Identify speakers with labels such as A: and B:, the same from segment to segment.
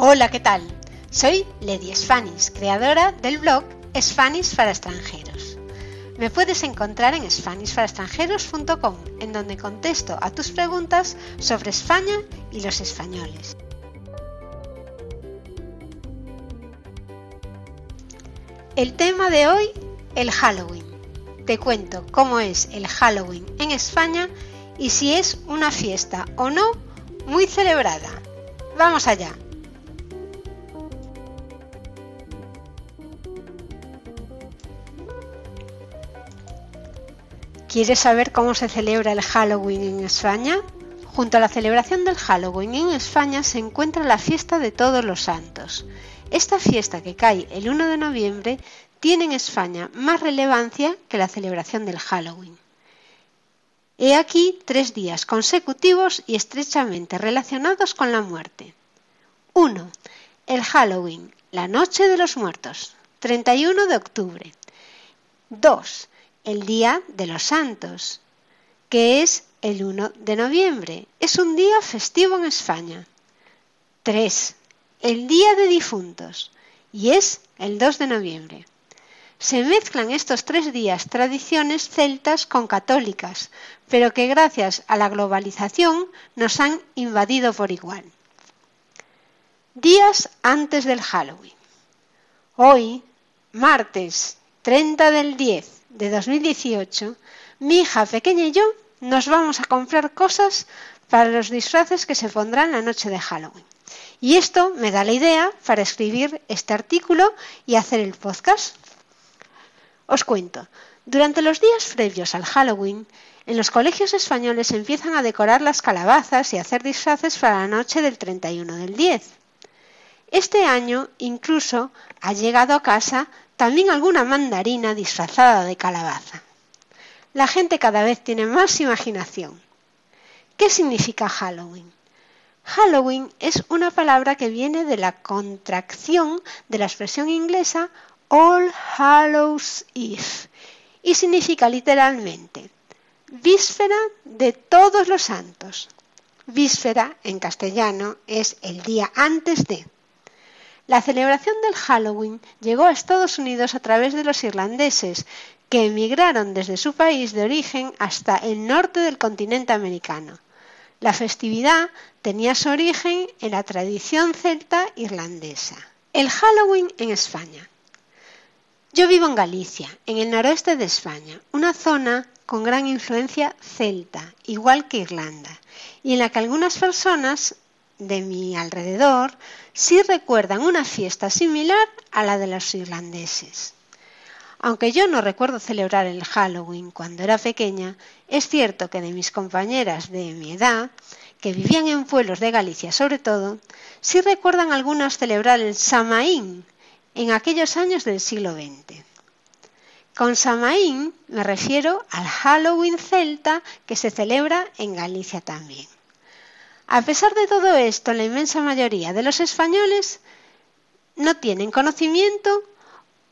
A: Hola, ¿qué tal? Soy Lady Spanish, creadora del blog Spanish para extranjeros. Me puedes encontrar en SpanishParaExtranjeros.com, en donde contesto a tus preguntas sobre España y los españoles. El tema de hoy, el Halloween. Te cuento cómo es el Halloween en España y si es una fiesta o no muy celebrada. Vamos allá. ¿Quieres saber cómo se celebra el Halloween en España? Junto a la celebración del Halloween en España se encuentra la fiesta de todos los santos. Esta fiesta que cae el 1 de noviembre tiene en España más relevancia que la celebración del Halloween. He aquí tres días consecutivos y estrechamente relacionados con la muerte. 1. El Halloween, la Noche de los Muertos, 31 de octubre. 2 el Día de los Santos, que es el 1 de noviembre. Es un día festivo en España. 3. El Día de Difuntos, y es el 2 de noviembre. Se mezclan estos tres días tradiciones celtas con católicas, pero que gracias a la globalización nos han invadido por igual. Días antes del Halloween. Hoy, martes 30 del 10 de 2018, mi hija pequeña y yo nos vamos a comprar cosas para los disfraces que se pondrán la noche de Halloween. Y esto me da la idea para escribir este artículo y hacer el podcast. Os cuento, durante los días previos al Halloween, en los colegios españoles empiezan a decorar las calabazas y hacer disfraces para la noche del 31 del 10. Este año incluso ha llegado a casa también alguna mandarina disfrazada de calabaza. La gente cada vez tiene más imaginación. ¿Qué significa Halloween? Halloween es una palabra que viene de la contracción de la expresión inglesa All Hallows Eve y significa literalmente víspera de todos los santos. Víspera en castellano es el día antes de. La celebración del Halloween llegó a Estados Unidos a través de los irlandeses, que emigraron desde su país de origen hasta el norte del continente americano. La festividad tenía su origen en la tradición celta irlandesa. El Halloween en España. Yo vivo en Galicia, en el noroeste de España, una zona con gran influencia celta, igual que Irlanda, y en la que algunas personas de mi alrededor sí recuerdan una fiesta similar a la de los irlandeses. Aunque yo no recuerdo celebrar el Halloween cuando era pequeña, es cierto que de mis compañeras de mi edad, que vivían en pueblos de Galicia sobre todo, sí recuerdan algunas celebrar el Samaín en aquellos años del siglo XX. Con Samaín me refiero al Halloween celta que se celebra en Galicia también. A pesar de todo esto, la inmensa mayoría de los españoles no tienen conocimiento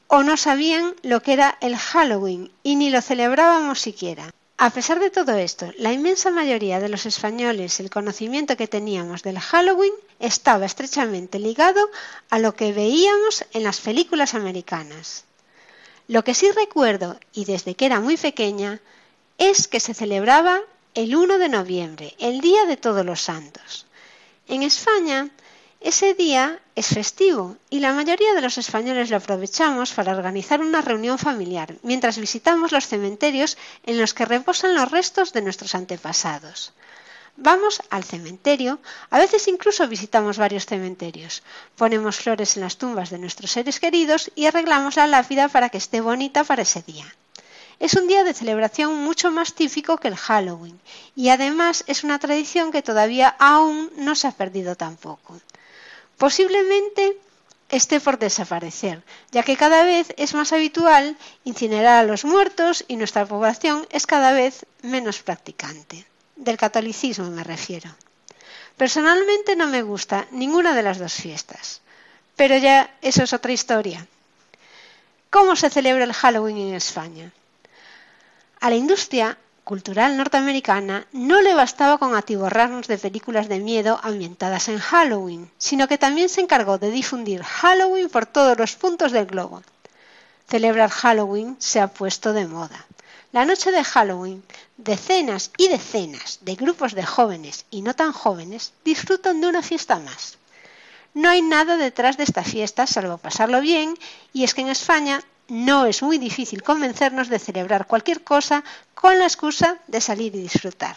A: o no sabían lo que era el Halloween y ni lo celebrábamos siquiera. A pesar de todo esto, la inmensa mayoría de los españoles, el conocimiento que teníamos del Halloween estaba estrechamente ligado a lo que veíamos en las películas americanas. Lo que sí recuerdo, y desde que era muy pequeña, es que se celebraba el 1 de noviembre, el Día de Todos los Santos. En España, ese día es festivo y la mayoría de los españoles lo aprovechamos para organizar una reunión familiar mientras visitamos los cementerios en los que reposan los restos de nuestros antepasados. Vamos al cementerio, a veces incluso visitamos varios cementerios, ponemos flores en las tumbas de nuestros seres queridos y arreglamos la lápida para que esté bonita para ese día. Es un día de celebración mucho más típico que el Halloween y además es una tradición que todavía aún no se ha perdido tampoco. Posiblemente esté por desaparecer, ya que cada vez es más habitual incinerar a los muertos y nuestra población es cada vez menos practicante. Del catolicismo me refiero. Personalmente no me gusta ninguna de las dos fiestas, pero ya eso es otra historia. ¿Cómo se celebra el Halloween en España? A la industria cultural norteamericana no le bastaba con atiborrarnos de películas de miedo ambientadas en Halloween, sino que también se encargó de difundir Halloween por todos los puntos del globo. Celebrar Halloween se ha puesto de moda. La noche de Halloween, decenas y decenas de grupos de jóvenes y no tan jóvenes disfrutan de una fiesta más. No hay nada detrás de esta fiesta salvo pasarlo bien, y es que en España no es muy difícil convencernos de celebrar cualquier cosa con la excusa de salir y disfrutar.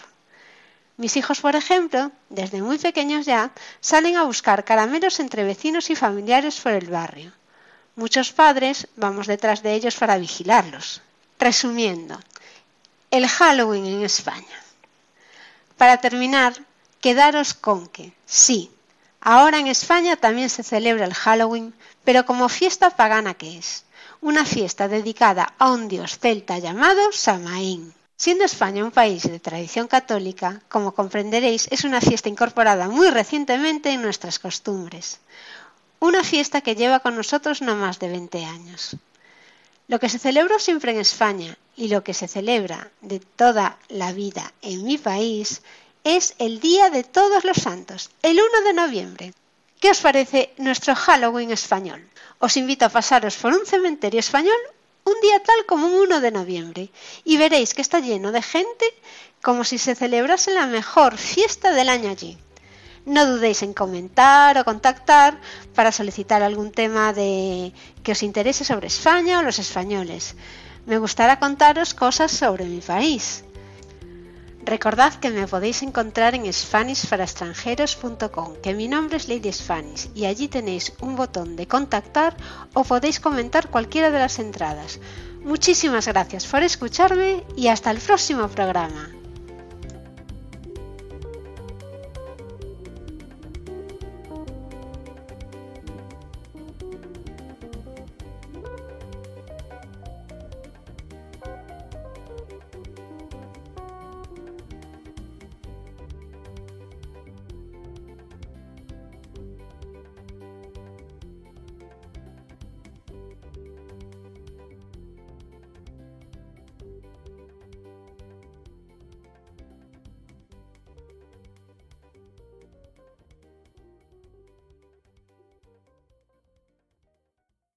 A: Mis hijos, por ejemplo, desde muy pequeños ya, salen a buscar caramelos entre vecinos y familiares por el barrio. Muchos padres vamos detrás de ellos para vigilarlos. Resumiendo, el Halloween en España. Para terminar, quedaros con que, sí, ahora en España también se celebra el Halloween, pero como fiesta pagana que es una fiesta dedicada a un dios celta llamado Samaín. Siendo España un país de tradición católica, como comprenderéis, es una fiesta incorporada muy recientemente en nuestras costumbres. Una fiesta que lleva con nosotros no más de 20 años. Lo que se celebró siempre en España y lo que se celebra de toda la vida en mi país es el Día de Todos los Santos, el 1 de noviembre. ¿Qué os parece nuestro Halloween español? Os invito a pasaros por un cementerio español un día tal como un 1 de noviembre y veréis que está lleno de gente como si se celebrase la mejor fiesta del año allí. No dudéis en comentar o contactar para solicitar algún tema de que os interese sobre España o los españoles. Me gustará contaros cosas sobre mi país. Recordad que me podéis encontrar en SpanishParaExtranjeros.com, que mi nombre es Lady Spanish y allí tenéis un botón de contactar o podéis comentar cualquiera de las entradas. Muchísimas gracias por escucharme y hasta el próximo programa.